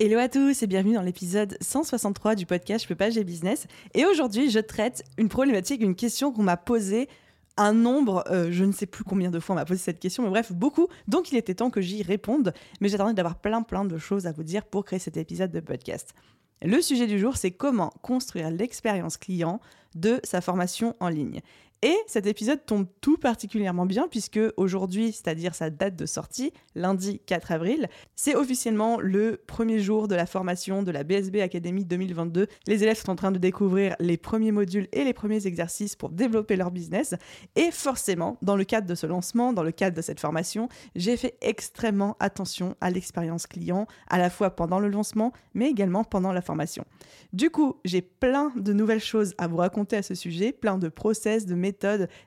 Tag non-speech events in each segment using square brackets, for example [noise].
Hello à tous et bienvenue dans l'épisode 163 du podcast Je peux pas, j'ai business. Et aujourd'hui, je traite une problématique, une question qu'on m'a posée un nombre, euh, je ne sais plus combien de fois on m'a posé cette question, mais bref, beaucoup. Donc il était temps que j'y réponde, mais j'attendais d'avoir plein plein de choses à vous dire pour créer cet épisode de podcast. Le sujet du jour, c'est comment construire l'expérience client de sa formation en ligne. Et cet épisode tombe tout particulièrement bien puisque aujourd'hui, c'est-à-dire sa date de sortie, lundi 4 avril, c'est officiellement le premier jour de la formation de la BSB Academy 2022. Les élèves sont en train de découvrir les premiers modules et les premiers exercices pour développer leur business. Et forcément, dans le cadre de ce lancement, dans le cadre de cette formation, j'ai fait extrêmement attention à l'expérience client, à la fois pendant le lancement, mais également pendant la formation. Du coup, j'ai plein de nouvelles choses à vous raconter à ce sujet, plein de process, de méthodes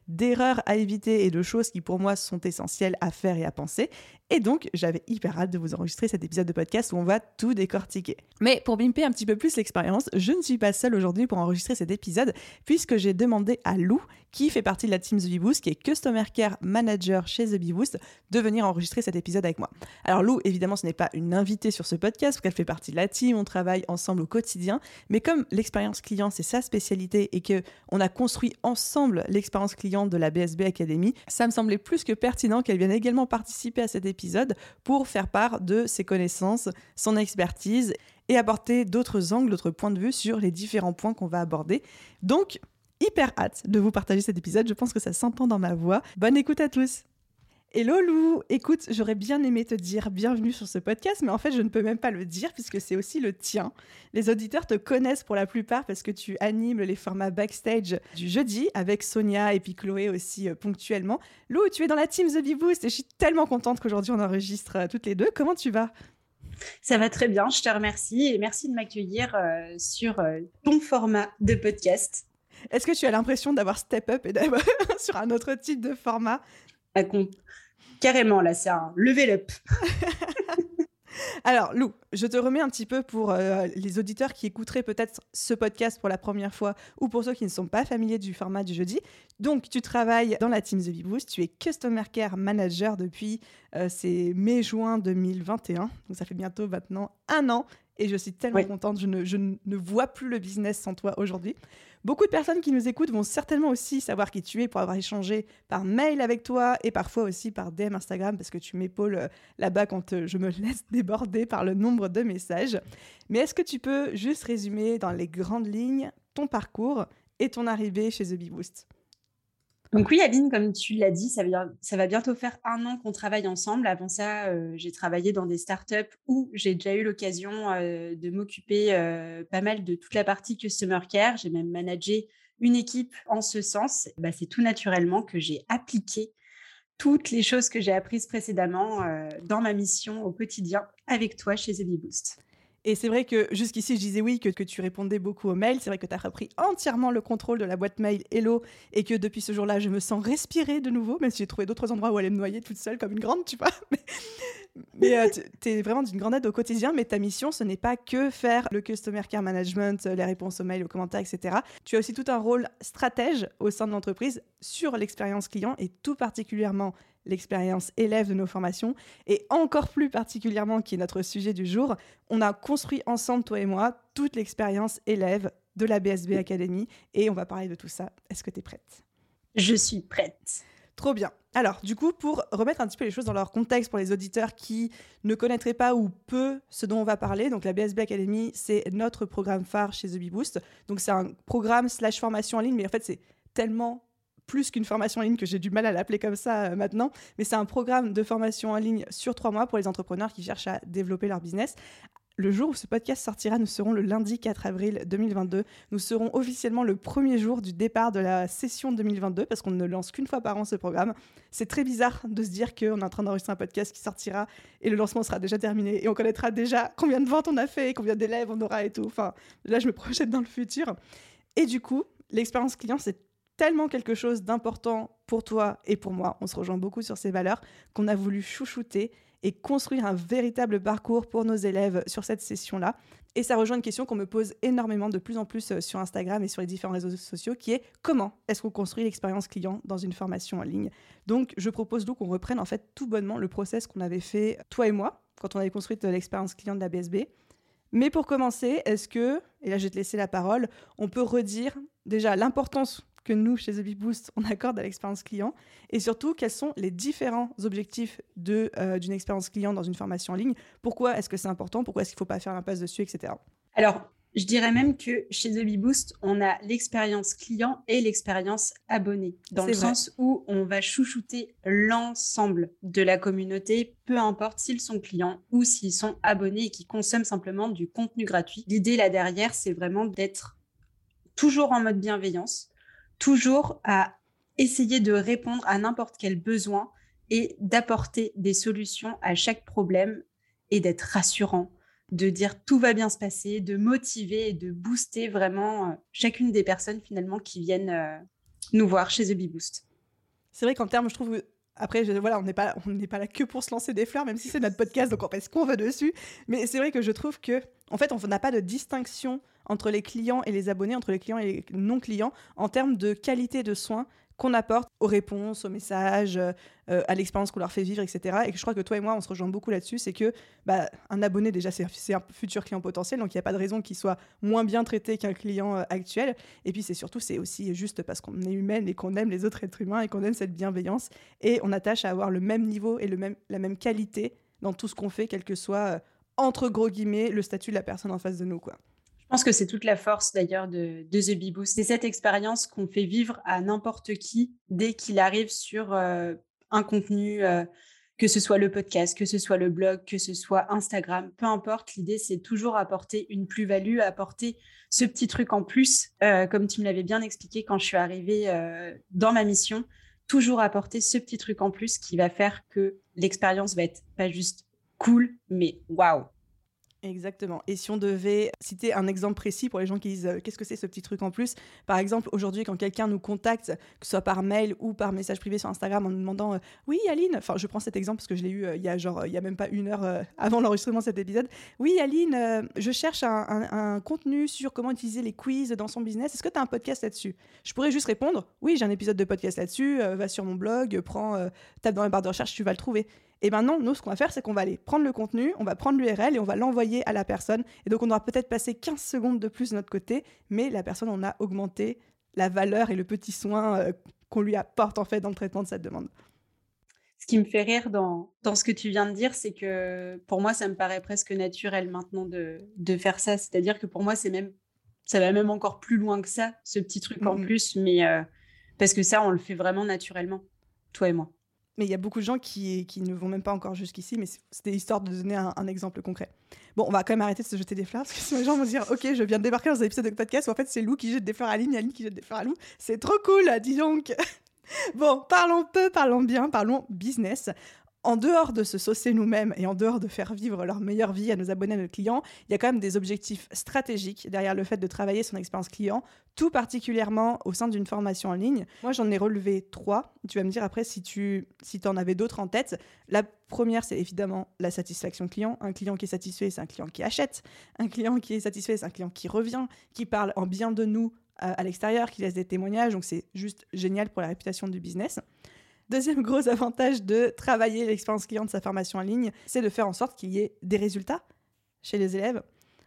d'erreurs à éviter et de choses qui pour moi sont essentielles à faire et à penser. Et donc, j'avais hyper hâte de vous enregistrer cet épisode de podcast où on va tout décortiquer. Mais pour bimper un petit peu plus l'expérience, je ne suis pas seule aujourd'hui pour enregistrer cet épisode, puisque j'ai demandé à Lou, qui fait partie de la team The Bee Boost, qui est Customer Care Manager chez The Bee Boost, de venir enregistrer cet épisode avec moi. Alors Lou, évidemment, ce n'est pas une invitée sur ce podcast, parce qu'elle fait partie de la team, on travaille ensemble au quotidien, mais comme l'expérience client, c'est sa spécialité et que on a construit ensemble l'expérience client de la BSB Academy, ça me semblait plus que pertinent qu'elle vienne également participer à cet épisode pour faire part de ses connaissances, son expertise et apporter d'autres angles, d'autres points de vue sur les différents points qu'on va aborder. Donc, hyper hâte de vous partager cet épisode. Je pense que ça s'entend dans ma voix. Bonne écoute à tous. Hello Lou, écoute, j'aurais bien aimé te dire bienvenue sur ce podcast, mais en fait je ne peux même pas le dire puisque c'est aussi le tien. Les auditeurs te connaissent pour la plupart parce que tu animes les formats backstage du jeudi avec Sonia et puis Chloé aussi euh, ponctuellement. Lou, tu es dans la team The Bee Boost et je suis tellement contente qu'aujourd'hui on enregistre euh, toutes les deux. Comment tu vas? Ça va très bien, je te remercie et merci de m'accueillir euh, sur ton format de podcast. Est-ce que tu as l'impression d'avoir step up et d'avoir [laughs] sur un autre type de format? Carrément, là, c'est un level up. [laughs] Alors, Lou, je te remets un petit peu pour euh, les auditeurs qui écouteraient peut-être ce podcast pour la première fois ou pour ceux qui ne sont pas familiers du format du jeudi. Donc, tu travailles dans la team The Boost, tu es Customer Care Manager depuis euh, mai-juin 2021, donc ça fait bientôt maintenant un an et je suis tellement contente, je ne, je ne vois plus le business sans toi aujourd'hui. Beaucoup de personnes qui nous écoutent vont certainement aussi savoir qui tu es pour avoir échangé par mail avec toi et parfois aussi par DM Instagram parce que tu m'épaules euh, là-bas quand euh, je me [laughs] laisse déborder par le nombre de messages. Mais est-ce que tu peux juste résumer dans les grandes lignes ton parcours et ton arrivée chez The Bee Boost? Donc oui, Aline, comme tu l'as dit, ça, va bientôt faire un an qu'on travaille ensemble. Avant ça, euh, j'ai travaillé dans des startups où j'ai déjà eu l'occasion euh, de m'occuper euh, pas mal de toute la partie customer care. J'ai même managé une équipe en ce sens. Bah, c'est tout naturellement que j'ai appliqué toutes les choses que j'ai apprises précédemment dans ma mission au quotidien avec toi chez Boost. Et c'est vrai que jusqu'ici, je disais oui, que, que tu répondais beaucoup aux mails. C'est vrai que tu as repris entièrement le contrôle de la boîte mail Hello et que depuis ce jour-là, je me sens respirer de nouveau, même si j'ai trouvé d'autres endroits où aller me noyer toute seule comme une grande, tu vois. [laughs] Mais, euh, tu es vraiment d'une grande aide au quotidien, mais ta mission, ce n'est pas que faire le customer care management, les réponses aux mails, aux commentaires, etc. Tu as aussi tout un rôle stratège au sein de l'entreprise sur l'expérience client et tout particulièrement l'expérience élève de nos formations. Et encore plus particulièrement, qui est notre sujet du jour, on a construit ensemble, toi et moi, toute l'expérience élève de la BSB Academy. Et on va parler de tout ça. Est-ce que tu es prête? Je suis prête. Trop bien. Alors, du coup, pour remettre un petit peu les choses dans leur contexte pour les auditeurs qui ne connaîtraient pas ou peu ce dont on va parler, donc la BSB Academy, c'est notre programme phare chez The Bee Boost. Donc, c'est un programme slash formation en ligne, mais en fait, c'est tellement plus qu'une formation en ligne que j'ai du mal à l'appeler comme ça euh, maintenant, mais c'est un programme de formation en ligne sur trois mois pour les entrepreneurs qui cherchent à développer leur business Le jour où ce podcast sortira, nous serons le lundi 4 avril 2022. Nous serons officiellement le premier jour du départ de la session 2022 parce qu'on ne lance qu'une fois par an ce programme. C'est très bizarre de se dire qu'on est en train d'enregistrer un podcast qui sortira et le lancement sera déjà terminé et on connaîtra déjà combien de ventes on a fait, combien d'élèves on aura et tout. Enfin, là, je me projette dans le futur. Et du coup, l'expérience client, c'est tellement quelque chose d'important pour toi et pour moi. On se rejoint beaucoup sur ces valeurs qu'on a voulu chouchouter et construire un véritable parcours pour nos élèves sur cette session-là. Et ça rejoint une question qu'on me pose énormément de plus en plus euh, sur Instagram et sur les différents réseaux sociaux, qui est comment est-ce qu'on construit l'expérience client dans une formation en ligne? Donc, je propose donc qu'on reprenne en fait tout bonnement le process qu'on avait fait, toi et moi, quand on avait construit euh, l'expérience client de la BSB. Mais pour commencer, est-ce que, et là je vais te laisser la parole, on peut redire déjà l'importance que nous, chez The Boost, on accorde à l'expérience client et surtout quels sont les différents objectifs euh, d'une expérience client dans une formation en ligne? Pourquoi est-ce que c'est important? Pourquoi est-ce qu'il ne faut pas faire l'impasse dessus, etc. Alors, je dirais même que chez The Boost, on a l'expérience client et l'expérience abonné, dans le sens où on va chouchouter l'ensemble de la communauté, peu importe s'ils sont clients ou s'ils sont abonnés et qui consomment simplement du contenu gratuit. L'idée là derrière, c'est vraiment d'être toujours en mode bienveillance, toujours à essayer de répondre à n'importe quel besoin et d'apporter des solutions à chaque problème et d'être rassurant, de dire tout va bien se passer, de motiver et de booster vraiment euh, chacune des personnes finalement qui viennent euh, nous voir chez The Bee Boost. C'est vrai qu'en termes, je trouve, après, voilà, on n'est pas, on n'est pas là que pour se lancer des fleurs, même si c'est notre podcast, donc on fait ce qu'on veut dessus. Mais c'est vrai que je trouve que, en fait, on n'a pas de distinction entre les clients et les abonnés, entre les clients et les non-clients, en termes de qualité de soins qu'on apporte aux réponses, aux messages, euh, à l'expérience qu'on leur fait vivre, etc. Et je crois que toi et moi, on se rejoint beaucoup là-dessus, c'est que bah, un abonné, déjà, c'est un futur client potentiel, donc il n'y a pas de raison qu'il soit moins bien traité qu'un client euh, actuel. Et puis c'est surtout, c'est aussi juste parce qu'on est humaine et qu'on aime les autres êtres humains et qu'on aime cette bienveillance. Et on attache à avoir le même niveau et le même, la même qualité dans tout ce qu'on fait, quel que soit, euh, entre gros guillemets, le statut de la personne en face de nous. quoi. Je pense que c'est toute la force d'ailleurs de, de, The Bee C'est cette expérience qu'on fait vivre à n'importe qui dès qu'il arrive sur euh, un contenu, euh, que ce soit le podcast, que ce soit le blog, que ce soit Instagram, peu importe. L'idée, c'est toujours apporter une plus-value, apporter ce petit truc en plus, euh, comme tu me l'avais bien expliqué quand je suis arrivée dans ma mission. Toujours apporter ce petit truc en plus qui va faire que l'expérience va être pas juste cool, mais waouh, Exactement. Et si on devait citer un exemple précis pour les gens qui disent euh, qu'est-ce que c'est ce petit truc en plus? Par exemple, aujourd'hui, quand quelqu'un nous contacte, que ce soit par mail ou par message privé sur Instagram en nous demandant euh, Oui, Aline, enfin, je prends cet exemple parce que je l'ai eu euh, il y a genre, il y a même pas une heure avant l'enregistrement de cet épisode. Oui, Aline, je cherche un, contenu sur comment utiliser les quiz dans son business. Est-ce que tu as un podcast là-dessus Je pourrais juste répondre Oui, j'ai un épisode de podcast là-dessus. va sur mon blog, prends, tape dans la barre de recherche, tu vas le trouver. Et maintenant, nous, ce qu'on va faire, c'est qu'on va aller prendre le contenu, on va prendre l'URL et on va l'envoyer à la personne. Et donc, on aura peut-être passé 15 secondes de plus de notre côté, mais la personne, on a augmenté la valeur et le petit soin euh, qu'on lui apporte en fait dans le traitement de cette demande. Ce qui me fait rire dans, dans ce que tu viens de dire, c'est que pour moi, ça me paraît presque naturel maintenant de, de faire ça. C'est-à-dire que pour moi, c'est même, ça va même encore plus loin que ça, ce petit truc en plus, mais euh, parce que ça, on le fait vraiment naturellement, toi et moi. Mais il y a beaucoup de gens qui, qui ne vont même pas encore jusqu'ici, mais c'était histoire de donner un, exemple concret. Bon, on va quand même arrêter de se jeter des fleurs, parce que les gens vont se dire Ok, je viens de débarquer dans un épisode de podcast où en fait c'est Lou qui jette des fleurs à Aline Aline qui jette des fleurs à Lou. C'est trop cool, dis donc [laughs] Bon, parlons peu, parlons bien, parlons business en dehors de se saucer nous-mêmes et en dehors de faire vivre leur meilleure vie à nos abonnés, à nos clients, il y a quand même des objectifs stratégiques derrière le fait de travailler son expérience client, tout particulièrement au sein d'une formation en ligne. Moi, j'en ai relevé trois. Tu vas me dire après si tu si en avais d'autres en tête. La première, c'est évidemment la satisfaction client. Un client qui est satisfait, c'est un client qui achète. Un client qui est satisfait, c'est un client qui revient, qui parle en bien de nous euh, à l'extérieur, qui laisse des témoignages. Donc, c'est juste génial pour la réputation du business. Deuxième gros avantage de travailler l'expérience client de sa formation en ligne, c'est de faire en sorte qu'il y ait des résultats chez les élèves.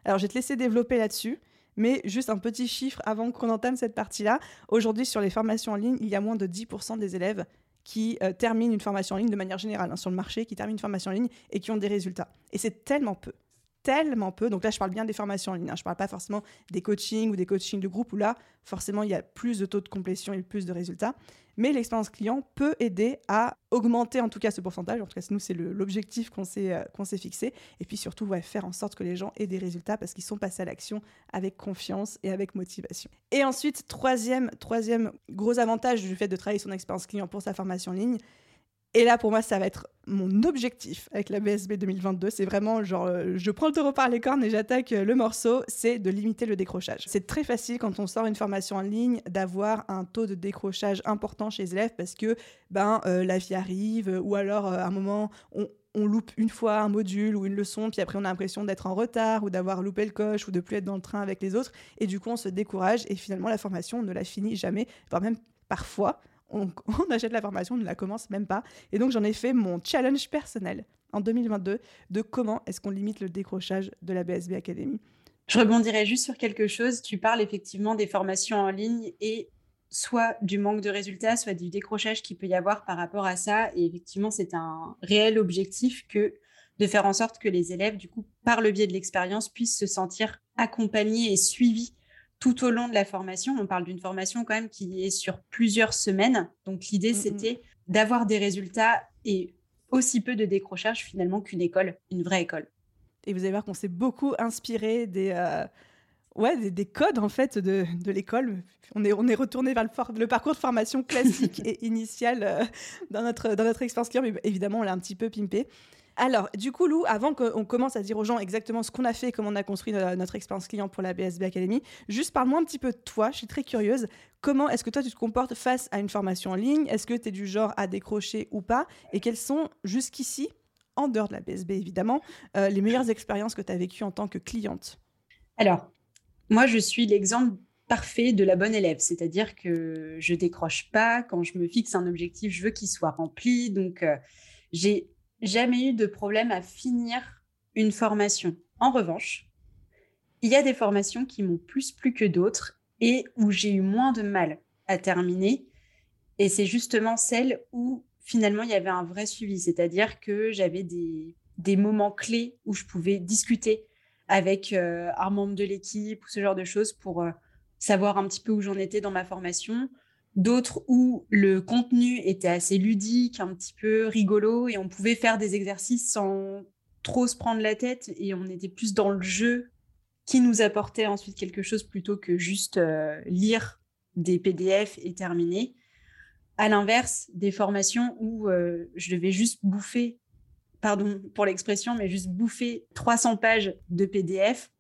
Alors, je vais te laisser développer là-dessus. Mais juste un petit chiffre avant qu'on entame cette partie-là. Aujourd'hui, sur les formations en ligne, il y a moins de 10% des élèves qui euh, terminent une formation en ligne de manière générale, hein, sur le marché, qui terminent une formation en ligne et qui ont des résultats. Et c'est tellement peu. Tellement peu. Donc là, je parle bien des formations en ligne. Hein. Je ne parle pas forcément des coachings ou des coachings de groupe où là, forcément, il y a plus de taux de complétion et plus de résultats. Mais l'expérience client peut aider à augmenter en tout cas ce pourcentage. En tout cas, nous, c'est l'objectif qu'on s'est euh, fixé. Et puis surtout, faire en sorte que les gens aient des résultats parce qu'ils sont passés à l'action avec confiance et avec motivation. Et ensuite, troisième, troisième gros avantage du fait de travailler son expérience client pour sa formation en ligne, et là, pour moi, ça va être mon objectif avec la BSB 2022. C'est vraiment genre, euh, je prends le taureau par les cornes et j'attaque euh, le morceau, c'est de limiter le décrochage. C'est très facile quand on sort une formation en ligne d'avoir un taux de décrochage important chez les élèves parce que ben, euh, la vie arrive ou alors à un moment, on, loupe une fois un module ou une leçon, puis après on a l'impression d'être en retard ou d'avoir loupé le coche ou de plus être dans le train avec les autres. Et du coup, on se décourage et finalement, la formation, on ne la finit jamais, voire même parfois, [laughs] on, achète la formation, on ne la commence même pas. Et donc j'en ai fait mon challenge personnel en 2022 de comment est-ce qu'on limite le décrochage de la BSB Academy. Je rebondirai juste sur quelque chose. Tu parles effectivement des formations en ligne et soit du manque de résultats, soit du décrochage qu'il peut y avoir par rapport à ça. Et effectivement, c'est un réel objectif que de faire en sorte que les élèves, du coup, par le biais de l'expérience, puissent se sentir accompagnés et suivis tout au long de la formation. On parle d'une formation quand même qui est sur plusieurs semaines. Donc l'idée, mm, mm. c'était d'avoir des résultats et aussi peu de décrochage finalement qu'une école, une vraie école. Et vous allez voir qu'on s'est beaucoup inspiré des, euh, ouais, des, codes en fait de, de l'école. On est, on est retourné vers le, le parcours de formation classique [laughs] et initial euh, dans, notre, dans notre expérience client, mais évidemment, on l'a un petit peu pimpé. Alors, du coup, Lou, avant qu'on commence à dire aux gens exactement ce qu'on a fait, comment on a construit notre expérience client pour la BSB Academy, juste parle-moi un petit peu de toi. Je suis très curieuse. Comment est-ce que toi, tu te comportes face à une formation en ligne? Est-ce que tu es du genre à décrocher ou pas? Et quelles sont, jusqu'ici, en dehors de la BSB évidemment, euh, les meilleures expériences que tu as vécues en tant que cliente? Alors, moi, je suis l'exemple parfait de la bonne élève, c'est-à-dire que je décroche pas. Quand je me fixe un objectif, je veux qu'il soit rempli. Donc, euh, j'ai jamais eu de problème à finir une formation. En revanche, il y a des formations qui m'ont plus plu que d'autres et où j'ai eu moins de mal à terminer. Et c'est justement celle où finalement il y avait un vrai suivi, c'est-à-dire que j'avais des, moments clés où je pouvais discuter avec euh, un membre de l'équipe ou ce genre de choses pour euh, savoir un petit peu où j'en étais dans ma formation, d'autres où le contenu était assez ludique, un petit peu rigolo, et on pouvait faire des exercices sans trop se prendre la tête, et on était plus dans le jeu qui nous apportait ensuite quelque chose plutôt que juste euh, lire des PDF et terminer. À l'inverse, des formations où je devais juste bouffer, pardon pour l'expression, mais juste bouffer 300 pages de PDF.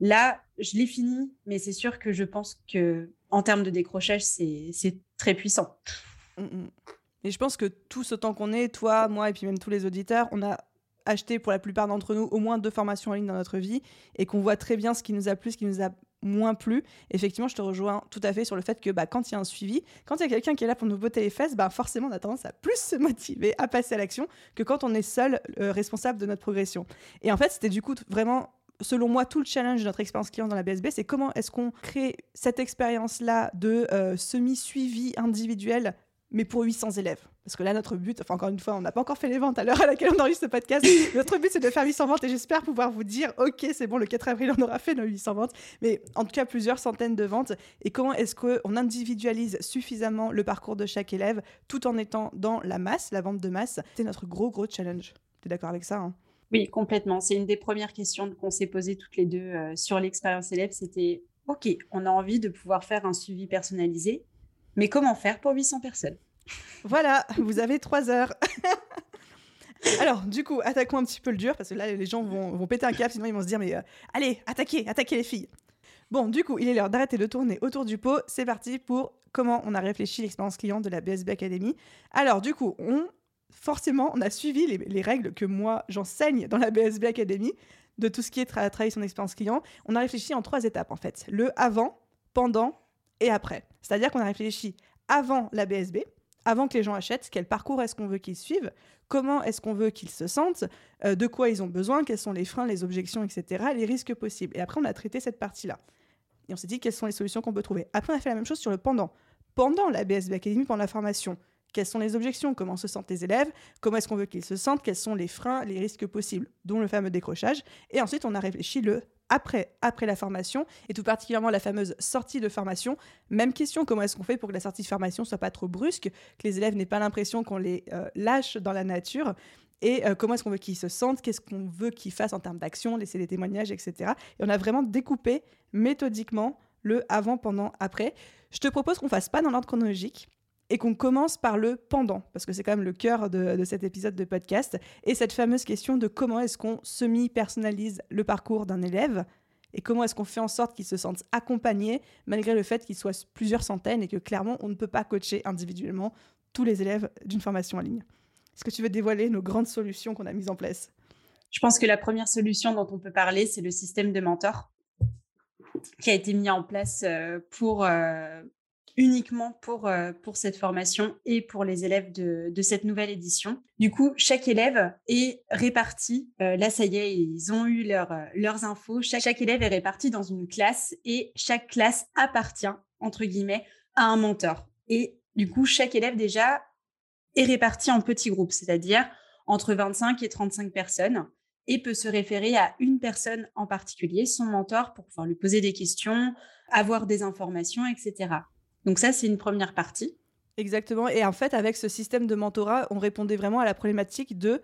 Là, je l'ai fini, mais c'est sûr que je pense que en termes de décrochage, c'est très puissant. Mm, mm. Et je pense que tous autant qu'on est, toi, moi et puis même tous les auditeurs, on a acheté pour la plupart d'entre nous au moins deux formations en ligne dans notre vie et qu'on voit très bien ce qui nous a plu, ce qui nous a moins plu. Effectivement, je te rejoins tout à fait sur le fait que bah, quand il y a un suivi, quand il y a quelqu'un qui est là pour nous botter les fesses, bah, forcément, on a tendance à plus [laughs] se motiver à passer à l'action que quand on est seul euh, responsable de notre progression. Et en fait, c'était du coup vraiment selon moi, tout le challenge de notre expérience client dans la BSB, c'est comment est-ce qu'on crée cette expérience-là de euh, semi-suivi individuel, mais pour 800 élèves. Parce que là, notre but, enfin encore une fois, on n'a pas encore fait les ventes à l'heure à laquelle on enregistre ce podcast. [laughs] notre but, c'est de faire 800 ventes et j'espère pouvoir vous dire, OK, c'est bon, le 4 avril, on aura fait nos 800 ventes. Mais en tout cas, plusieurs centaines de ventes. Et comment est-ce qu'on individualise suffisamment le parcours de chaque élève tout en étant dans la masse, la vente de masse? C'est notre gros, gros challenge. Tu es d'accord avec ça hein? Oui, complètement. C'est une des premières questions qu'on s'est posées toutes les deux euh, sur l'expérience élève. C'était, OK, on a envie de pouvoir faire un suivi personnalisé, mais comment faire pour 800 personnes? Voilà, vous avez trois heures. [laughs] Alors, du coup, attaquons un petit peu le dur, parce que là, les gens vont, péter un cap, sinon ils vont se dire, mais euh, allez, attaquez, attaquez les filles. Bon, du coup, il est l'heure d'arrêter de tourner autour du pot. C'est parti pour comment on a réfléchi l'expérience client de la BSB Academy. Alors, du coup, on forcément, on a suivi les, règles que moi j'enseigne dans la BSB Academy de tout ce qui est travailler son expérience client. On a réfléchi en trois étapes en fait le avant, pendant et après. C'est-à-dire qu'on a réfléchi avant la BSB, avant que les gens achètent, quel parcours est-ce qu'on veut qu'ils suivent, comment est-ce qu'on veut qu'ils se sentent, euh, de quoi ils ont besoin, quels sont les freins, les objections, etc., les risques possibles. Et après, on a traité cette partie-là. Et on s'est dit quelles sont les solutions qu'on peut trouver? Après, on a fait la même chose sur le pendant. Pendant la BSB Academy, pendant la formation, quelles sont les objections, comment se sentent les élèves, comment est-ce qu'on veut qu'ils se sentent, quels sont les freins, les risques possibles, dont le fameux décrochage. Et ensuite, on a réfléchi le après, après la formation, et tout particulièrement la fameuse sortie de formation. Même question, comment est-ce qu'on fait pour que la sortie de formation soit pas trop brusque, que les élèves n'aient pas l'impression qu'on les euh, lâche dans la nature et euh, comment est-ce qu'on veut qu'ils se sentent, qu'est-ce qu'on veut qu'ils fassent en termes d'action, laisser des témoignages, etc. Et on a vraiment découpé méthodiquement le avant, pendant, après. Je te propose qu'on fasse pas dans l'ordre chronologique et qu'on commence par le pendant, parce que c'est quand même le cœur de, cet épisode de podcast, et cette fameuse question de comment est-ce qu'on semi-personnalise le parcours d'un élève, et comment est-ce qu'on fait en sorte qu'il se sente accompagné, malgré le fait qu'il soit plusieurs centaines, et que clairement, on ne peut pas coacher individuellement tous les élèves d'une formation en ligne. Est-ce que tu veux dévoiler nos grandes solutions qu'on a mises en place? Je pense que la première solution dont on peut parler, c'est le système de mentor qui a été mis en place euh, pour, euh, uniquement pour, euh, pour cette formation et pour les élèves de, de, cette nouvelle édition. Du coup, chaque élève est réparti. Euh, là, ça y est, ils ont eu leur, euh, leurs infos. Chaque, chaque élève est réparti dans une classe et chaque classe appartient, entre guillemets, à un mentor. Et du coup, chaque élève déjà est réparti en petits groupes, c'est-à-dire entre 25 et 35 personnes et peut se référer à une personne en particulier, son mentor, pour pouvoir lui poser des questions, avoir des informations, etc. Donc ça, c'est une première partie. Exactement. Et en fait, avec ce système de mentorat, on répondait vraiment à la problématique de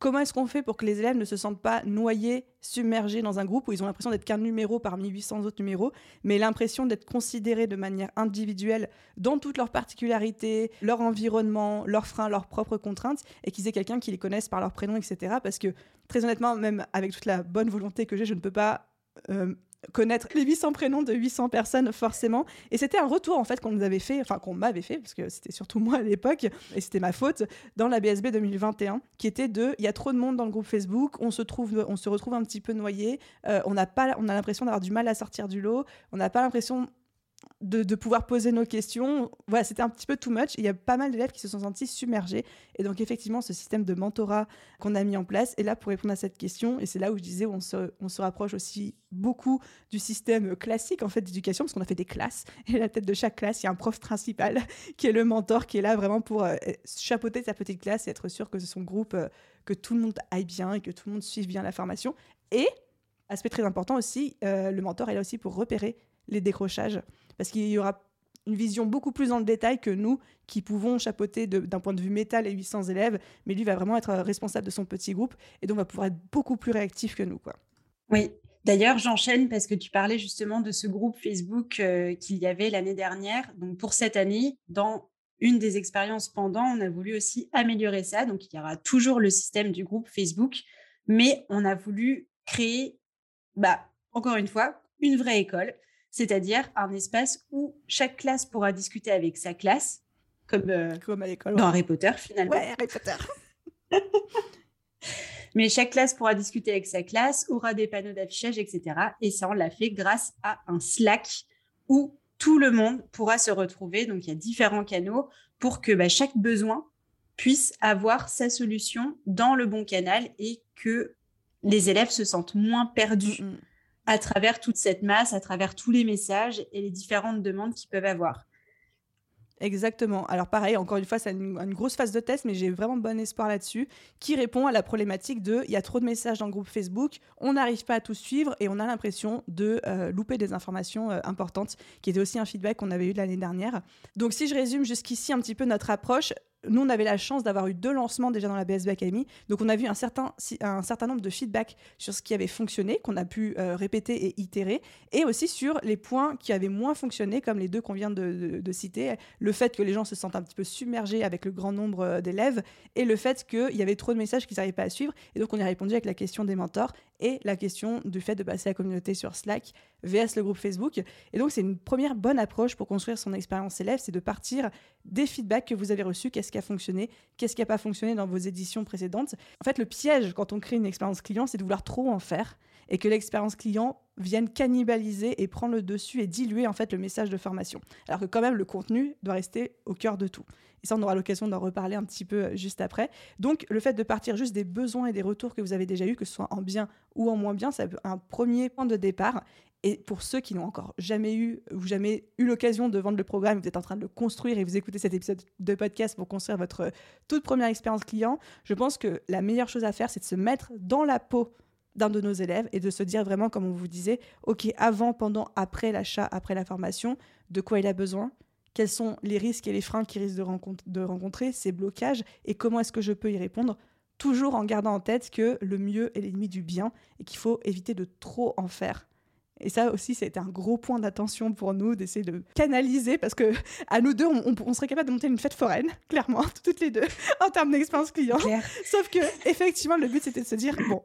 comment est-ce qu'on fait pour que les élèves ne se sentent pas noyés, submergés dans un groupe où ils ont l'impression d'être qu'un numéro parmi 800 autres numéros, mais l'impression d'être considérés de manière individuelle dans toutes leurs particularités, leur environnement, leurs freins, leurs propres contraintes, et qu'ils aient quelqu'un qui les connaisse par leur prénom, etc. Parce que très honnêtement, même avec toute la bonne volonté que j'ai, je ne peux pas euh, connaître les 800 prénoms de 800 personnes forcément. Et c'était un retour en fait qu'on nous avait fait, enfin qu'on m'avait fait, parce que c'était surtout moi à l'époque, et c'était ma faute, dans la BSB 2021, qui était de, il y a trop de monde dans le groupe Facebook, on se, trouve, on se retrouve un petit peu noyé, euh, on, a pas, on a l'impression d'avoir du mal à sortir du lot, on n'a pas l'impression de, pouvoir poser nos questions. Voilà, c'était un petit peu too much. Il y a pas mal d'élèves qui se sont sentis submergés. Et donc, effectivement, ce système de mentorat qu'on a mis en place est là pour répondre à cette question. Et c'est là où je disais, on se, on se rapproche aussi beaucoup du système classique, en fait, d'éducation, parce qu'on a fait des classes. Et à la tête de chaque classe, il y a un prof principal [laughs] qui est le mentor, qui est là vraiment pour euh, chapeauter sa petite classe et être sûr que son groupe, euh, que tout le monde aille bien et que tout le monde suive bien la formation. Et, aspect très important aussi, euh, le mentor est là aussi pour repérer les décrochages parce qu'il y aura une vision beaucoup plus dans le détail que nous qui pouvons chapeauter d'un point de vue métal les 800 élèves, mais lui va vraiment être responsable de son petit groupe et donc va pouvoir être beaucoup plus réactif que nous. Quoi. Oui, D'ailleurs, j'enchaîne parce que tu parlais justement de ce groupe Facebook euh, qu'il y avait l'année dernière. Donc, pour cette année, dans une des expériences pendant, on a voulu aussi améliorer ça. Donc, il y aura toujours le système du groupe Facebook, mais on a voulu créer, bah, encore une fois, une vraie école c'est-à-dire un espace où chaque classe pourra discuter avec sa classe, comme, euh, comme à l'école. Dans Harry Potter, finalement. Ouais, Harry Potter. [laughs] Mais chaque classe pourra discuter avec sa classe, aura des panneaux d'affichage, etc. Et ça, on l'a fait grâce à un Slack où tout le monde pourra se retrouver. Donc, il y a différents canaux pour que bah, chaque besoin puisse avoir sa solution dans le bon canal et que les élèves se sentent moins perdus. Mm, mm à travers toute cette masse, à travers tous les messages et les différentes demandes qu'ils peuvent avoir. Exactement. Alors pareil, encore une fois, c'est une, grosse phase de test, mais j'ai vraiment bon espoir là-dessus, qui répond à la problématique de il y a trop de messages dans le groupe Facebook, on n'arrive pas à tout suivre et on a l'impression de euh, louper des informations euh, importantes, qui était aussi un feedback qu'on avait eu l'année dernière. Donc si je résume jusqu'ici un petit peu notre approche, nous, on avait la chance d'avoir eu deux lancements déjà dans la BSB Academy. Donc, on a vu un certain, un certain nombre de feedbacks sur ce qui avait fonctionné, qu'on a pu euh, répéter et itérer, et aussi sur les points qui avaient moins fonctionné, comme les deux qu'on vient de, citer. Le fait que les gens se sentent un petit peu submergés avec le grand nombre euh, d'élèves, et le fait qu'il y avait trop de messages qu'ils n'arrivaient pas à suivre. Et donc, on y a répondu avec la question des mentors et la question du fait de passer la communauté sur Slack vs le groupe Facebook. Et donc, c'est une première bonne approche pour construire son expérience élève, c'est de partir des feedbacks que vous avez reçus, qui a fonctionné, qu'est-ce qui n'a pas fonctionné dans vos éditions précédentes. En fait, le piège quand on crée une expérience client, c'est de vouloir trop en faire et que l'expérience client vienne cannibaliser et prendre le dessus et diluer en fait le message de formation. Alors que quand même le contenu doit rester au cœur de tout. Et ça, on aura l'occasion d'en reparler un petit peu euh, juste après. Donc, le fait de partir juste des besoins et des retours que vous avez déjà eus, que ce soit en bien ou en moins bien, c'est un premier point de départ. Et pour ceux qui n'ont encore jamais eu ou jamais eu l'occasion de vendre le programme, vous êtes en train de le construire et vous écoutez cet épisode de podcast pour construire votre toute première expérience client, je pense que la meilleure chose à faire, c'est de se mettre dans la peau d'un de nos élèves et de se dire vraiment, comme on vous disait, OK, avant, pendant, après l'achat, après la formation, de quoi il a besoin, quels sont les risques et les freins qu'il risque de, rencontrer, ces blocages, et comment est-ce que je peux y répondre, toujours en gardant en tête que le mieux est l'ennemi du bien et qu'il faut éviter de trop en faire. Et ça aussi, ça a été un gros point d'attention pour nous, d'essayer de canaliser, parce que à nous deux, on, serait capable de monter une fête foraine, [laughs] clairement, [laughs] toutes les deux, en termes d'expérience client. Sauf que, effectivement, le but, c'était de se dire, bon,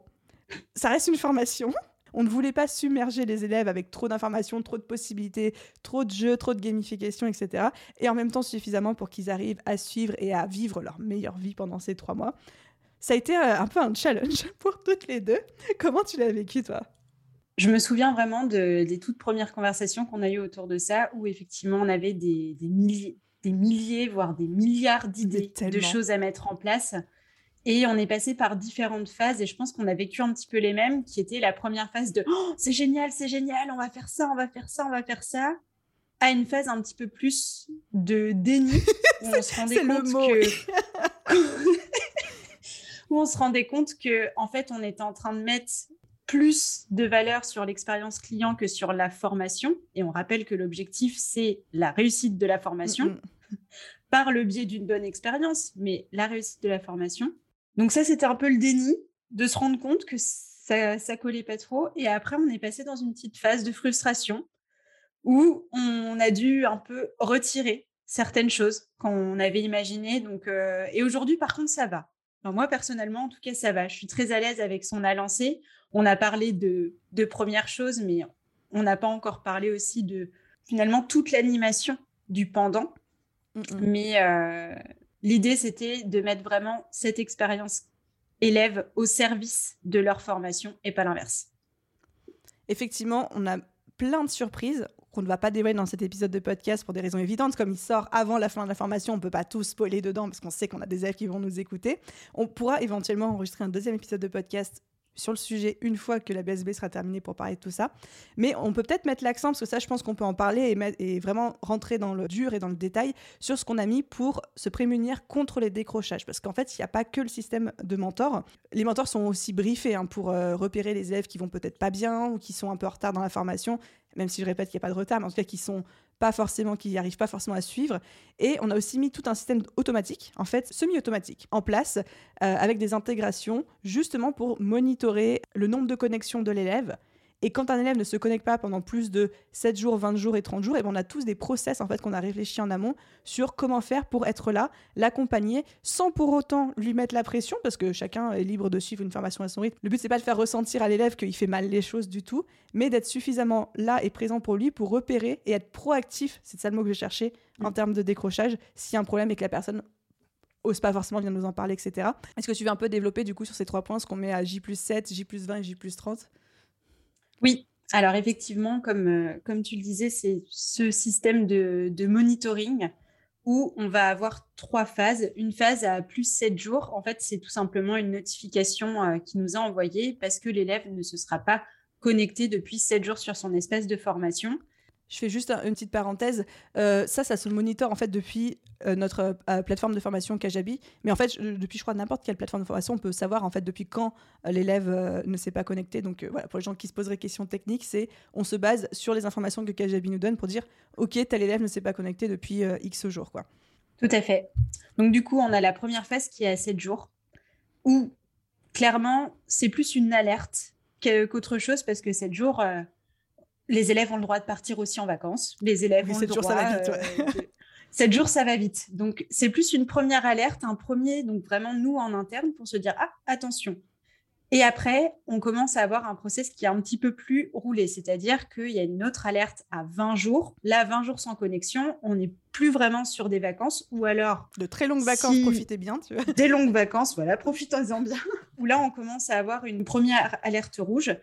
ça reste une formation, on ne voulait pas submerger les élèves avec trop d'informations, trop de possibilités, trop de jeux, trop de gamification, etc. Et en même temps suffisamment pour qu'ils arrivent à suivre et à vivre leur meilleure vie pendant ces trois mois. Ça a été euh, un peu un challenge [laughs] pour toutes les deux. Comment tu l'as vécu, toi? Je me souviens vraiment des toutes premières conversations qu'on a eues autour de ça, où effectivement on avait des, milliers, des milliers, voire des milliards d'idées, de choses à mettre en place. Et on est passé par différentes phases et je pense qu'on a vécu un petit peu les mêmes, qui était la première phase de oh, c'est génial, c'est génial, on va faire ça, on va faire ça, on va faire ça, à une phase un petit peu plus de déni [laughs] où on se rendait compte que [laughs] où on se rendait compte que en fait on était en train de mettre plus de valeur sur l'expérience client que sur la formation. Et on rappelle que l'objectif, c'est la réussite de la formation [laughs] par le biais d'une bonne expérience, mais la réussite de la formation. Donc ça, c'était un peu le déni de se rendre compte que ça, ça collait pas trop. Et après, on est passé dans une petite phase de frustration où on a dû un peu retirer certaines choses qu'on avait imaginées. Donc, euh, et aujourd'hui, par contre, ça va. Moi, personnellement, en tout cas, ça va. Je suis très à l'aise avec son à lancer. On a parlé de, de premières choses, mais on n'a pas encore parlé aussi de finalement toute l'animation du pendant. Mais euh, L'idée, c'était de mettre vraiment cette expérience élève au service de leur formation et pas l'inverse. Effectivement, on a plein de surprises qu'on ne va pas dévoiler dans cet épisode de podcast pour des raisons évidentes. Comme il sort avant la fin de la formation, on ne peut pas tout spoiler dedans parce qu'on sait qu'on a des élèves qui vont nous écouter. On pourra éventuellement enregistrer un deuxième épisode de podcast sur le sujet une fois que la BSB sera terminée pour parler de tout ça. Mais on peut peut-être mettre l'accent, parce que ça, je pense qu'on peut en parler et, vraiment rentrer dans le dur et dans le détail sur ce qu'on a mis pour se prémunir contre les décrochages. Parce qu'en fait, il n'y a pas que le système de mentors. Les mentors sont aussi briefés hein, pour euh, repérer les élèves qui vont peut-être pas bien ou qui sont un peu en retard dans la formation, même si je répète qu'il n'y a pas de retard, mais en tout cas qui sont pas forcément, qui n'y arrivent pas forcément à suivre. Et on a aussi mis tout un système automatique, en fait semi-automatique, en place, euh, avec des intégrations, justement pour monitorer le nombre de connexions de l'élève et quand un élève ne se connecte pas pendant plus de 7 jours, 20 jours et 30 jours, et ben, on a tous des process en fait qu'on a réfléchi en amont sur comment faire pour être là, l'accompagner, sans pour autant lui mettre la pression, parce que chacun est libre de suivre une formation à son rythme. Le but c'est pas de faire ressentir à l'élève qu'il fait mal les choses du tout, mais d'être suffisamment là et présent pour lui pour repérer et être proactif, c'est ça le mot que je cherchais en termes de décrochage, s'il y a un problème et que la personne ose pas forcément venir nous en parler, etc. Est-ce que tu veux un peu développer du coup sur ces trois points, ce qu'on met à J plus 7, J plus 20 et J plus 30 oui, alors effectivement, comme, euh, comme tu le disais, c'est ce système de, monitoring où on va avoir trois phases. Une phase à plus 7 jours, en fait, c'est tout simplement une notification euh, qui nous a envoyé parce que l'élève ne se sera pas connecté depuis 7 jours sur son espace de formation. Je fais juste une petite parenthèse. Euh, ça, ça se monitor en fait depuis euh, notre euh, plateforme de formation Kajabi. Mais en fait, depuis, je crois, n'importe quelle plateforme de formation, on peut savoir en fait depuis quand l'élève ne s'est pas connecté. Donc voilà, pour les gens qui se poseraient questions techniques, c'est on se base sur les informations que Kajabi nous donne pour dire, ok, tel élève ne s'est pas connecté depuis X jours, quoi. Tout à fait. Donc du coup, on a la première phase qui est à 7 jours, où clairement, c'est plus une alerte qu'autre chose parce que 7 jours les élèves ont le droit de partir aussi en vacances. Les élèves ont le droit. Jours, ça va vite. Ouais. [laughs] jours, ça va vite. Donc, c'est plus une première alerte, un premier, donc vraiment nous en interne pour se dire ah attention. Et après, on commence à avoir un process qui est un petit peu plus roulé, c'est-à-dire qu'il y a une autre alerte à 20 jours. Là, 20 jours sans connexion, on n'est plus vraiment sur des vacances, ou alors de très longues vacances. Profitez bien, tu vois. Des longues vacances, voilà, profitons-en bien. [laughs] Où là, on commence à avoir une première alerte rouge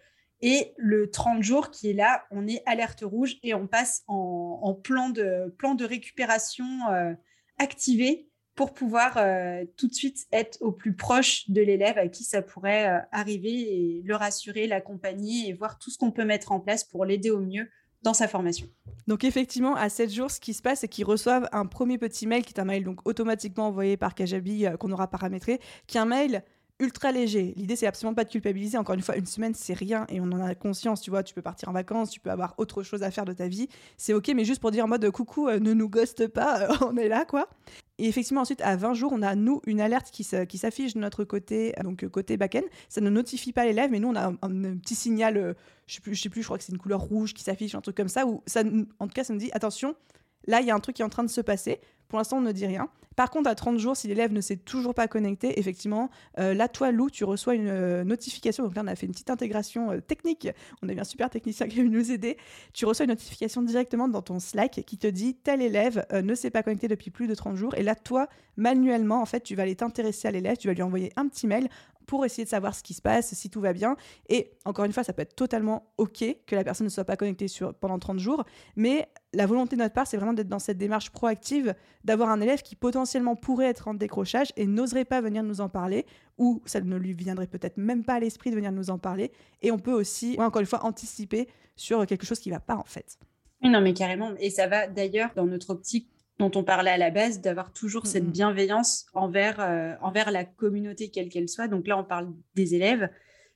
et le 30 jours qui est là, on est alerte rouge et on passe en, plan, de, plan de récupération euh, activé pour pouvoir euh, tout de suite être au plus proche de l'élève à qui ça pourrait euh, arriver et le rassurer, l'accompagner et voir tout ce qu'on peut mettre en place pour l'aider au mieux dans sa formation. Donc effectivement, à 7 jours, ce qui se passe, c'est qu'ils reçoivent un premier petit mail qui est un mail donc automatiquement envoyé par Kajabi qu'on aura paramétré, qui est un mail ultra léger. L'idée, c'est absolument pas de culpabiliser. Encore une fois, une semaine, c'est rien et on en a conscience. Tu vois, tu peux partir en vacances, tu peux avoir autre chose à faire de ta vie. C'est ok, mais juste pour dire en mode coucou, euh, ne nous ghoste pas, euh, [laughs] on est là, quoi. Et effectivement, ensuite, à 20 jours, on a, nous, une alerte qui, s'affiche de notre côté, euh, donc côté back-end. Ça ne notifie pas l'élève, mais nous, on a un, petit signal, je sais sais plus, je crois que c'est une couleur rouge qui s'affiche, un truc comme ça, où ça, en tout cas, ça nous dit attention, là, il y a un truc qui est en train de se passer. Pour l'instant, on ne dit rien. Par contre, à 30 jours, si l'élève ne s'est toujours pas connecté, effectivement, euh, là, toi, Lou, tu reçois une euh, notification. Donc là, on a fait une petite intégration euh, technique. On a eu un super technicien [laughs] qui venu nous aider. Tu reçois une notification directement dans ton Slack qui te dit tel élève ne s'est pas connecté depuis plus de 30 jours. Et là, toi, manuellement, en fait, tu vas aller t'intéresser à l'élève, tu vas lui envoyer un petit mail pour essayer de savoir ce qui se passe, si tout va bien. Et encore une fois, ça peut être totalement OK que la personne ne soit pas connectée sur, pendant 30 jours, mais la volonté de notre part, c'est vraiment d'être dans cette démarche proactive, d'avoir un élève qui potentiellement pourrait être en décrochage et n'oserait pas venir nous en parler, ou ça ne lui viendrait peut-être même pas à l'esprit de venir nous en parler. Et on peut aussi, encore une fois, anticiper sur quelque chose qui ne va pas en fait. Non, mais carrément. Et ça va d'ailleurs dans notre optique dont on parlait à la base, d'avoir toujours cette bienveillance envers, euh, envers la communauté, quelle qu'elle soit. Donc là, on parle des élèves,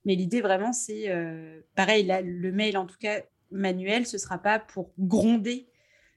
mais l'idée vraiment, c'est euh, pareil, là, le mail, en tout cas manuel, ce sera pas pour gronder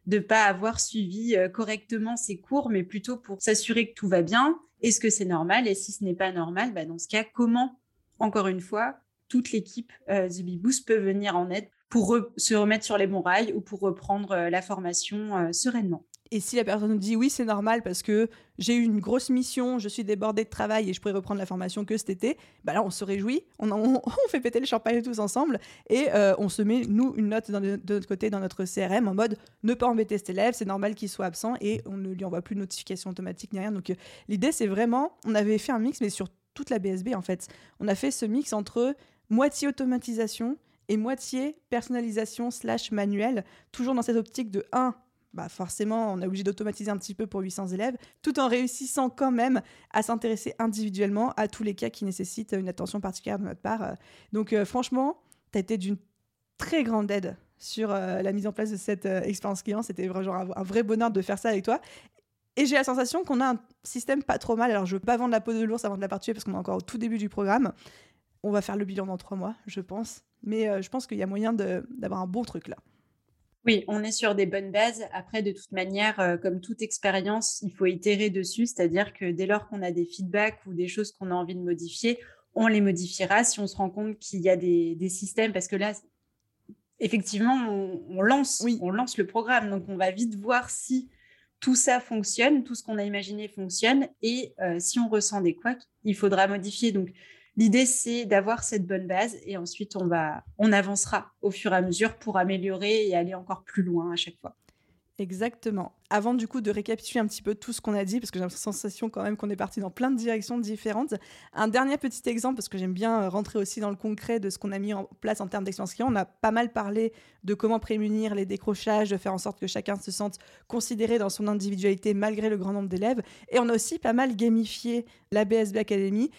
de pas avoir suivi euh, correctement ses cours, mais plutôt pour s'assurer que tout va bien. Est-ce que c'est normal? Et si ce n'est pas normal, bah dans ce cas, comment, encore une fois, toute l'équipe The Bee Boost peut venir en aide pour se remettre sur les bons rails ou pour reprendre la formation sereinement? Et si la personne nous dit oui, c'est normal parce que j'ai eu une grosse mission, je suis débordée de travail et je pourrais reprendre la formation que cet été, bah là on se réjouit, on, [laughs] on, fait péter le champagne tous ensemble et euh, on se met, nous, une note de, notre côté dans notre CRM en mode ne pas embêter cet élève, c'est normal qu'il soit absent et on ne lui envoie plus de notification automatique ni rien. Donc euh, l'idée c'est vraiment, on avait fait un mix mais sur toute la BSB en fait. On a fait ce mix entre moitié automatisation et moitié personnalisation slash manuel, toujours dans cette optique de 1 bah forcément, on est obligé d'automatiser un petit peu pour 800 élèves, tout en réussissant quand même à s'intéresser individuellement à tous les cas qui nécessitent une attention particulière de notre part. Donc euh, franchement, tu as été d'une très grande aide sur euh, la mise en place de cette euh, expérience client. C'était un, un, vrai bonheur de faire ça avec toi. Et j'ai la sensation qu'on a un système pas trop mal. Alors, je veux pas vendre la peau de l'ours avant de la part tuer parce qu'on est encore au tout début du programme. On va faire le bilan dans trois mois, je pense. Mais je pense qu'il y a moyen d'avoir un bon truc là. Oui, on est sur des bonnes bases. Après, de toute manière, euh, comme toute expérience, il faut itérer dessus, c'est-à-dire que dès lors qu'on a des feedbacks ou des choses qu'on a envie de modifier, on les modifiera si on se rend compte qu'il y a des, systèmes, parce que là, effectivement, on, lance, oui. on lance le programme, donc on va vite voir si tout ça fonctionne, tout ce qu'on a imaginé fonctionne, et euh, si on ressent des couacs, il faudra modifier. Donc, L'idée, c'est d'avoir cette bonne base et ensuite, on, va, on avancera au fur et à mesure pour améliorer et aller encore plus loin à chaque fois. Exactement. Avant du coup de récapituler un petit peu tout ce qu'on a dit, parce que j'ai la sensation quand même qu'on est parti dans plein de directions différentes, un dernier petit exemple, parce que j'aime bien euh, rentrer aussi dans le concret de ce qu'on a mis en place en termes d'expérience client. On a pas mal parlé de comment prémunir les décrochages, de faire en sorte que chacun se sente considéré dans son individualité malgré le grand nombre d'élèves. Et on a aussi pas mal gamifié la BSB Academy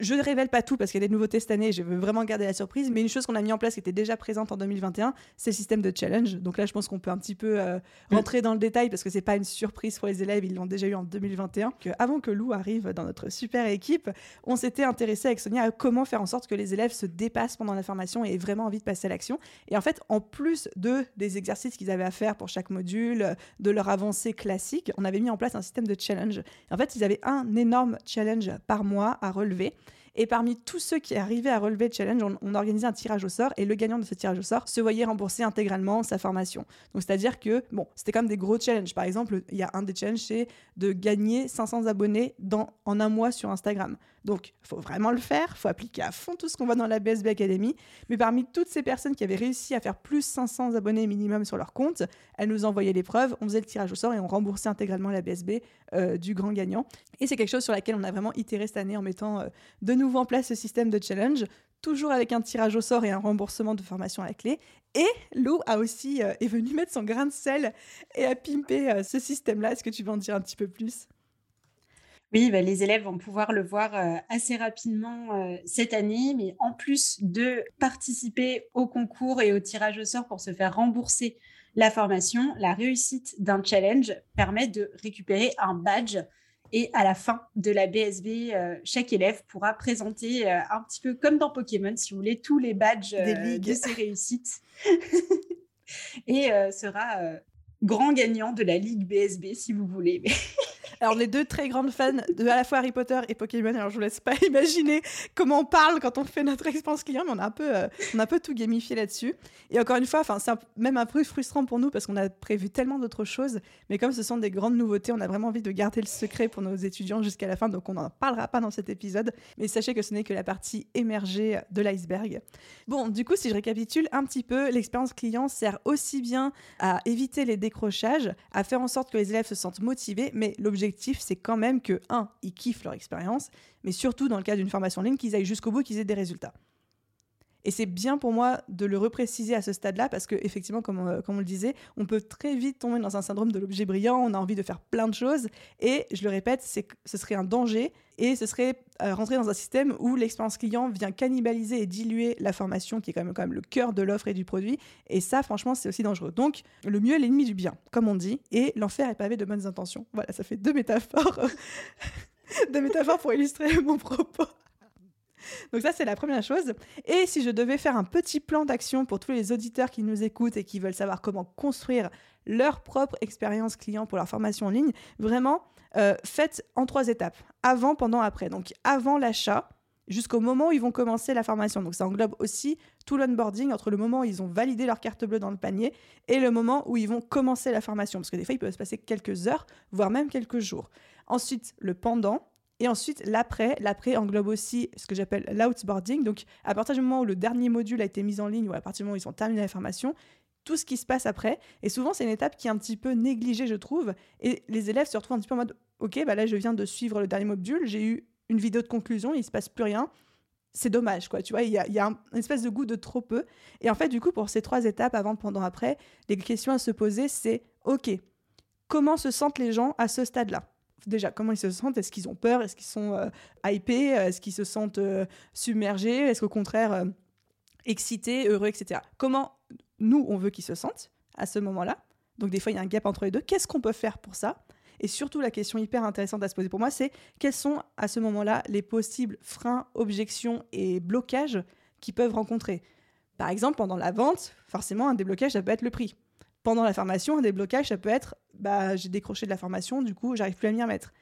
je ne révèle pas tout parce qu'il y a des nouveautés cette année, je veux vraiment garder la surprise, mais une chose qu'on a mis en place qui était déjà présente en 2021, c'est le système de challenge. Donc là, je pense qu'on peut un petit peu euh, rentrer dans le détail parce que c'est pas une surprise pour les élèves, ils l'ont déjà eu en 2021. Que avant que Lou arrive dans notre super équipe, on s'était intéressé avec Sonia à comment faire en sorte que les élèves se dépassent pendant la formation et aient vraiment envie de passer à l'action. Et en fait, en plus de des exercices qu'ils avaient à faire pour chaque module, de leur avancée classique, on avait mis en place un système de challenge. en fait, ils avaient un énorme challenge par mois à relever. Et parmi tous ceux qui arrivaient à relever le challenge, on, organisait un tirage au sort et le gagnant de ce tirage au sort se voyait rembourser intégralement sa formation. Donc c'est-à-dire que, bon, c'était comme des gros challenges. Par exemple, il y a un des challenges, c'est de gagner 500 abonnés dans, en un mois sur Instagram. Donc, il faut vraiment le faire, il faut appliquer à fond tout ce qu'on voit dans la BSB Academy. Mais parmi toutes ces personnes qui avaient réussi à faire plus 500 abonnés minimum sur leur compte, elles nous envoyaient les preuves, on faisait le tirage au sort et on remboursait intégralement la BSB euh, du grand gagnant. Et c'est quelque chose sur laquelle on a vraiment itéré cette année en mettant euh, de nouveau en place ce système de challenge toujours avec un tirage au sort et un remboursement de formation à la clé. Et Lou a aussi euh, est venu mettre son grain de sel et a pimpé ce système-là. Est-ce que tu veux en dire un petit peu plus? Oui, bah, les élèves vont pouvoir le voir assez rapidement cette année, mais en plus de participer au concours et au tirage au sort pour se faire rembourser la formation, la réussite d'un challenge permet de récupérer un badge et à la fin de la BSB, chaque élève pourra présenter un petit peu comme dans Pokémon, si vous voulez, tous les badges de ses réussites. [laughs] Et sera grand gagnant de la Ligue BSB, si vous voulez. [laughs] Alors, on est deux très grandes fans de à la fois Harry Potter et Pokémon. Alors, je vous laisse pas [laughs] imaginer comment on parle quand on fait notre expérience client, mais on a un peu, euh, on a un peu tout gamifié là-dessus. Et encore une fois, c'est même un peu frustrant pour nous parce qu'on a prévu tellement d'autres choses. Mais comme ce sont des grandes nouveautés, on a vraiment envie de garder le secret pour nos étudiants jusqu'à la fin. Donc, on n'en parlera pas dans cet épisode. Mais sachez que ce n'est que la partie émergée de l'iceberg. Bon, du coup, si je récapitule un petit peu, l'expérience client sert aussi bien à éviter les décrochages, à faire en sorte que les élèves se sentent motivés, mais l'objectif c'est quand même que, un, ils kiffent leur expérience, mais surtout dans le cas d'une formation en ligne, qu'ils aillent jusqu'au bout, qu'ils aient des résultats. Et c'est bien pour moi de le repréciser à ce stade-là parce que effectivement, comme on, comme on, le disait, on peut très vite tomber dans un syndrome de l'objet brillant. On a envie de faire plein de choses et je le répète, ce serait un danger et ce serait euh, rentrer dans un système où l'expérience client vient cannibaliser et diluer la formation qui est quand même, quand même le cœur de l'offre et du produit. Et ça, franchement, c'est aussi dangereux. Donc, le mieux est l'ennemi du bien, comme on dit, et l'enfer est pavé de bonnes intentions. Voilà, ça fait deux métaphores, [laughs] deux métaphores pour illustrer mon propos. Donc ça, c'est la première chose. Et si je devais faire un petit plan d'action pour tous les auditeurs qui nous écoutent et qui veulent savoir comment construire leur propre expérience client pour leur formation en ligne, vraiment, euh, faites en trois étapes. Avant, pendant, après. Donc avant l'achat, jusqu'au moment où ils vont commencer la formation. Donc ça englobe aussi tout l'onboarding entre le moment où ils ont validé leur carte bleue dans le panier et le moment où ils vont commencer la formation. Parce que des fois, il peut se passer quelques heures, voire même quelques jours. Ensuite, le pendant, et ensuite, l'après, l'après englobe aussi ce que j'appelle l'outboarding. Donc, à partir du moment où le dernier module a été mis en ligne ou à partir du moment où ils ont terminé la formation, tout ce qui se passe après. Et souvent, c'est une étape qui est un petit peu négligée, je trouve. Et les élèves se retrouvent un petit peu en mode Ok, bah là, je viens de suivre le dernier module, j'ai eu une vidéo de conclusion, il se passe plus rien. C'est dommage, quoi. Tu vois, il y a, y a un, une espèce de goût de trop peu. Et en fait, du coup, pour ces trois étapes, avant, pendant, après, les questions à se poser, c'est Ok, comment se sentent les gens à ce stade-là? Déjà, comment ils se sentent? Est-ce qu'ils ont peur? Est-ce qu'ils sont euh, hypés? Est-ce qu'ils se sentent euh, submergés? Est-ce qu'au contraire, euh, excités, heureux, etc. Comment nous, on veut qu'ils se sentent à ce moment-là? Donc des fois, il y a un gap entre les deux. Qu'est-ce qu'on peut faire pour ça? Et surtout, la question hyper intéressante à se poser pour moi, c'est quels sont à ce moment-là les possibles freins, objections et blocages qu'ils peuvent rencontrer? Par exemple, pendant la vente, forcément, un déblocage, ça peut être le prix. Pendant la formation, un déblocage, ça peut être bah, j'ai décroché de la formation, du coup, j'arrive plus à m'y remettre.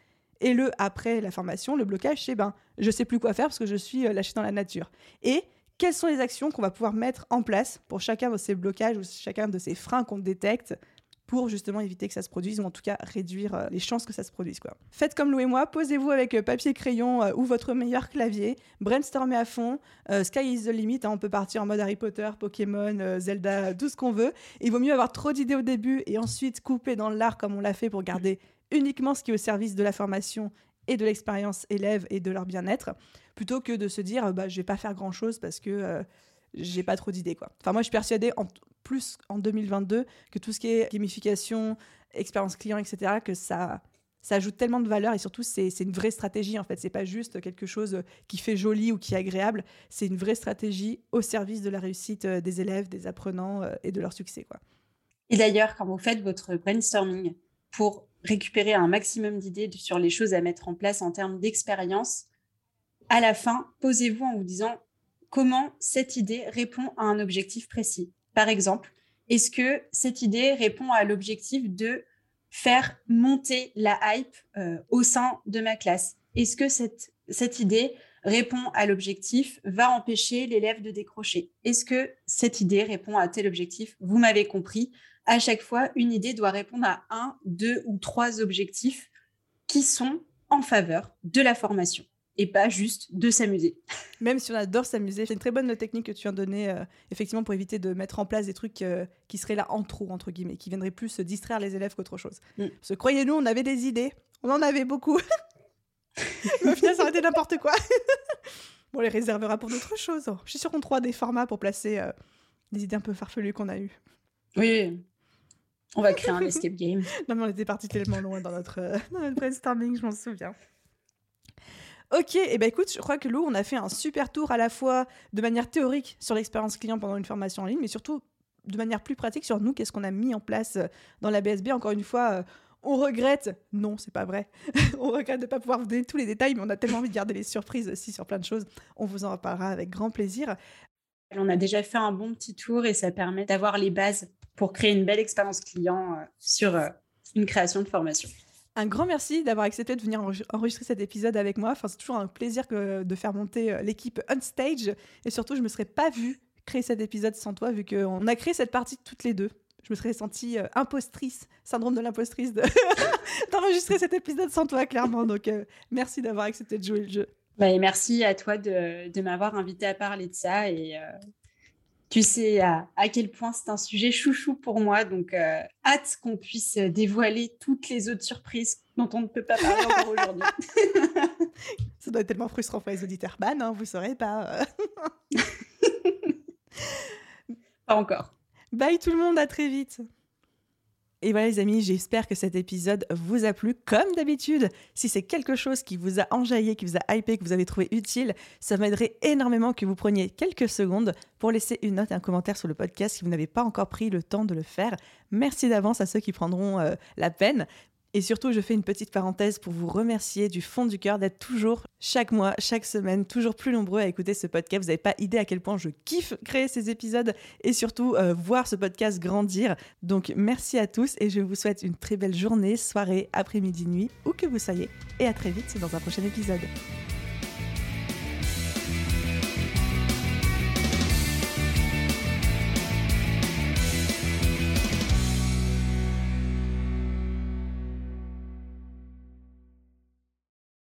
Et le après la formation, le blocage, c'est ben, je sais plus quoi faire parce que je suis euh, lâché dans la nature. Et quelles sont les actions qu'on va pouvoir mettre en place pour chacun de ces blocages ou chacun de ces freins qu'on détecte pour justement éviter que ça se produise ou en tout cas réduire euh, les chances que ça se produise. Quoi. Faites comme Lou et moi, posez-vous avec euh, papier crayon euh, ou votre meilleur clavier, brainstormez à fond, sky is the limit, hein, on peut partir en mode Harry Potter, Pokémon, Zelda, tout ce qu'on veut. Il vaut mieux avoir trop d'idées au début et ensuite couper dans l'art comme on l'a fait pour garder uniquement ce qui est au service de la formation et de l'expérience élève et de leur bien-être, plutôt que de se dire bah, je vais pas faire grand-chose parce que j'ai pas trop d'idées. quoi. Enfin, moi, je suis persuadée, en, plus en 2022 que tout ce qui est gamification, expérience client, etc., que ça, ça ajoute tellement de valeur et surtout c'est une vraie stratégie en fait. C'est pas juste quelque chose qui fait joli ou qui est agréable. C'est une vraie stratégie au service de la réussite euh, des élèves, des apprenants euh, et de leur succès. Quoi. Et d'ailleurs, quand vous faites votre brainstorming pour récupérer un maximum d'idées sur les choses à mettre en place en termes d'expérience, à la fin, posez-vous en vous disant comment cette idée répond à un objectif précis. Par exemple, est-ce que cette idée répond à l'objectif de faire monter la hype euh, au sein de ma classe? Est-ce que cette, cette idée répond à l'objectif va empêcher l'élève de décrocher? Est-ce que cette idée répond à tel objectif? Vous m'avez compris, à chaque fois, une idée doit répondre à un, deux ou trois objectifs qui sont en faveur de la formation et pas juste de s'amuser. [laughs] Même si on adore s'amuser, c'est une très bonne technique que tu as donnée, euh, effectivement, pour éviter de mettre en place des trucs euh, qui seraient là en trop, entre guillemets, qui viendraient plus distraire les élèves qu'autre chose. Mm. Parce que croyez-nous, on avait des idées, on en avait beaucoup. [laughs] Mais au final, ça aurait été n'importe quoi. [laughs] bon, on les réservera pour d'autres choses. Je suis sûre qu'on trouvera des formats pour placer euh, les idées un peu farfelues qu'on a eues. Oui, on va créer un escape game. non, mais on était parti tellement loin dans notre, dans notre brainstorming, je m'en souviens. Ok, et eh ben écoute, je crois que Lou, on a fait un super tour à la fois de manière théorique sur l'expérience client pendant une formation en ligne, mais surtout de manière plus pratique sur nous, qu'est-ce qu'on a mis en place euh, dans la BSB. Encore une fois, euh, on regrette, non, c'est pas vrai, [laughs] on regrette de ne pas pouvoir vous donner tous les détails, mais on a tellement envie de garder les surprises aussi sur plein de choses. On vous en reparlera avec grand plaisir. On a déjà fait un bon petit tour et ça permet d'avoir les bases pour créer une belle expérience client euh, sur une création de formation. Un grand merci d'avoir accepté de venir enregistrer cet épisode avec moi. Enfin, c'est toujours un plaisir de faire monter l'équipe on stage. Et surtout, je ne me serais pas vue créer cet épisode sans toi, vu qu'on a créé cette partie toutes les deux. Je me serais sentie euh, impostrice, syndrome de l'impostrice, [laughs] d'enregistrer cet épisode sans toi, clairement. Donc, euh, merci d'avoir accepté de jouer le jeu. Bah, merci à toi de, m'avoir invité à parler de ça. Et euh, tu sais à, à, quel point c'est un sujet chouchou pour moi. Donc, hâte qu'on puisse dévoiler toutes les autres surprises dont on ne peut pas parler encore aujourd'hui. [laughs] ça doit être tellement frustrant pour les auditeurs. Bah non, vous saurez pas. [laughs] Pas encore. Bye tout le monde, à très vite. Et voilà les amis, j'espère que cet épisode vous a plu. Comme d'habitude, si c'est quelque chose qui vous a enjaillé, qui vous a hypé, que vous avez trouvé utile, ça m'aiderait énormément que vous preniez quelques secondes pour laisser une note et un commentaire sur le podcast si vous n'avez pas encore pris le temps de le faire. Merci d'avance à ceux qui prendront euh, la peine. Et surtout, je fais une petite parenthèse pour vous remercier du fond du cœur d'être toujours, chaque mois, chaque semaine, toujours plus nombreux à écouter ce podcast. Vous n'avez pas idée à quel point je kiffe créer ces épisodes et surtout euh, voir ce podcast grandir. Donc merci à tous et je vous souhaite une très belle journée, soirée, après-midi, nuit, où que vous soyez. Et à très vite dans un prochain épisode.